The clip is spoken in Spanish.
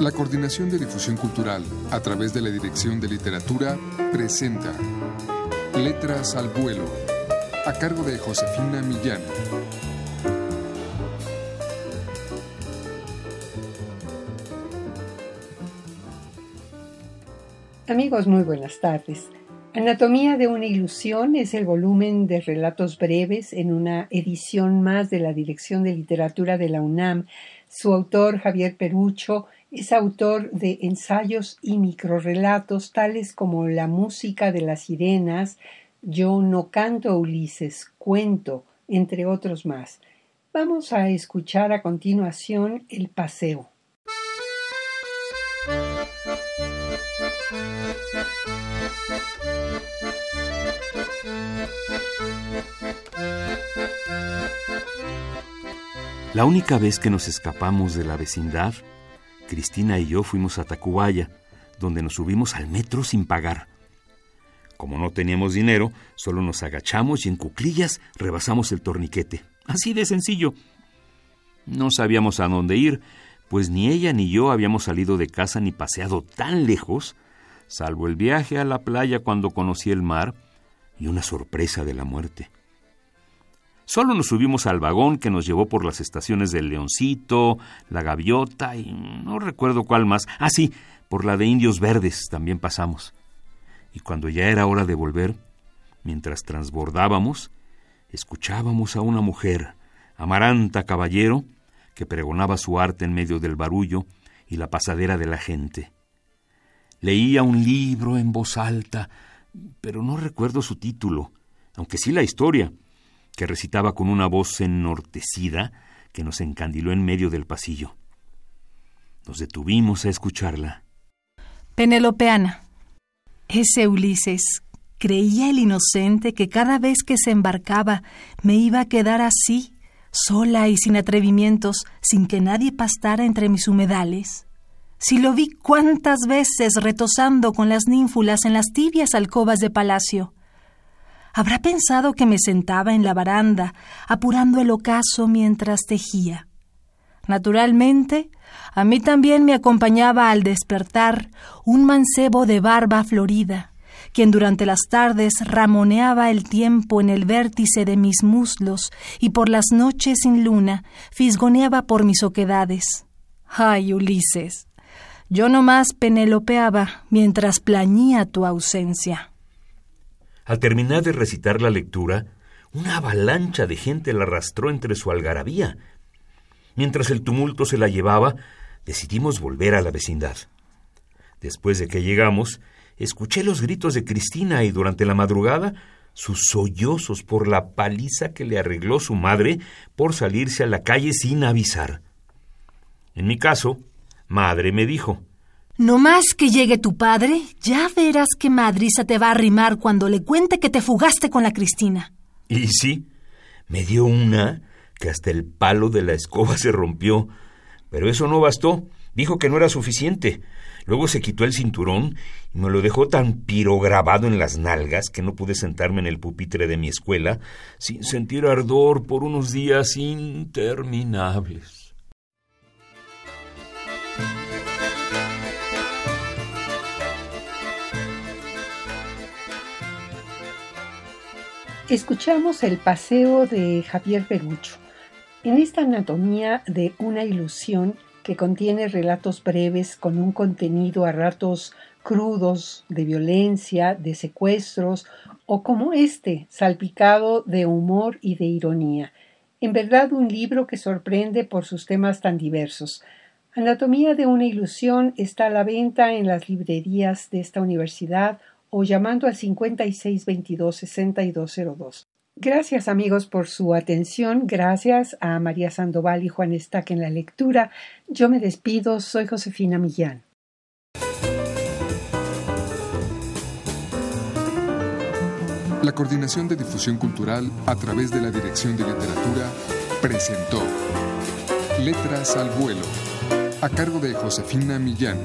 La Coordinación de Difusión Cultural, a través de la Dirección de Literatura, presenta Letras al Vuelo, a cargo de Josefina Millán. Amigos, muy buenas tardes. Anatomía de una ilusión es el volumen de relatos breves en una edición más de la Dirección de Literatura de la UNAM. Su autor, Javier Perucho, es autor de ensayos y microrelatos tales como La música de las sirenas, Yo no canto Ulises, cuento, entre otros más. Vamos a escuchar a continuación El paseo. La única vez que nos escapamos de la vecindad Cristina y yo fuimos a Tacubaya, donde nos subimos al metro sin pagar. Como no teníamos dinero, solo nos agachamos y en cuclillas rebasamos el torniquete. Así de sencillo. No sabíamos a dónde ir, pues ni ella ni yo habíamos salido de casa ni paseado tan lejos, salvo el viaje a la playa cuando conocí el mar y una sorpresa de la muerte. Solo nos subimos al vagón que nos llevó por las estaciones del Leoncito, la Gaviota y no recuerdo cuál más. Ah, sí, por la de Indios Verdes también pasamos. Y cuando ya era hora de volver, mientras transbordábamos, escuchábamos a una mujer, Amaranta Caballero, que pregonaba su arte en medio del barullo y la pasadera de la gente. Leía un libro en voz alta, pero no recuerdo su título, aunque sí la historia que recitaba con una voz ennortecida que nos encandiló en medio del pasillo. Nos detuvimos a escucharla. Penelopeana. Ese Ulises creía el inocente que cada vez que se embarcaba me iba a quedar así, sola y sin atrevimientos, sin que nadie pastara entre mis humedales. Si lo vi cuántas veces retosando con las ninfulas en las tibias alcobas de palacio. Habrá pensado que me sentaba en la baranda, apurando el ocaso mientras tejía. Naturalmente, a mí también me acompañaba al despertar un mancebo de barba florida, quien durante las tardes ramoneaba el tiempo en el vértice de mis muslos y por las noches sin luna fisgoneaba por mis oquedades. ¡Ay, Ulises! Yo nomás penelopeaba mientras plañía tu ausencia. Al terminar de recitar la lectura, una avalancha de gente la arrastró entre su algarabía. Mientras el tumulto se la llevaba, decidimos volver a la vecindad. Después de que llegamos, escuché los gritos de Cristina y durante la madrugada sus sollozos por la paliza que le arregló su madre por salirse a la calle sin avisar. En mi caso, madre me dijo, no más que llegue tu padre, ya verás que madriza te va a arrimar cuando le cuente que te fugaste con la Cristina. Y sí, me dio una que hasta el palo de la escoba se rompió. Pero eso no bastó. Dijo que no era suficiente. Luego se quitó el cinturón y me lo dejó tan pirograbado en las nalgas que no pude sentarme en el pupitre de mi escuela sin sentir ardor por unos días interminables. Escuchamos el paseo de Javier Perucho. En esta anatomía de una ilusión que contiene relatos breves con un contenido a ratos crudos de violencia, de secuestros o como este, salpicado de humor y de ironía. En verdad un libro que sorprende por sus temas tan diversos. Anatomía de una ilusión está a la venta en las librerías de esta universidad o llamando al 5622-6202. Gracias amigos por su atención. Gracias a María Sandoval y Juan Estaque en la lectura. Yo me despido. Soy Josefina Millán. La Coordinación de Difusión Cultural a través de la Dirección de Literatura presentó Letras al Vuelo a cargo de Josefina Millán.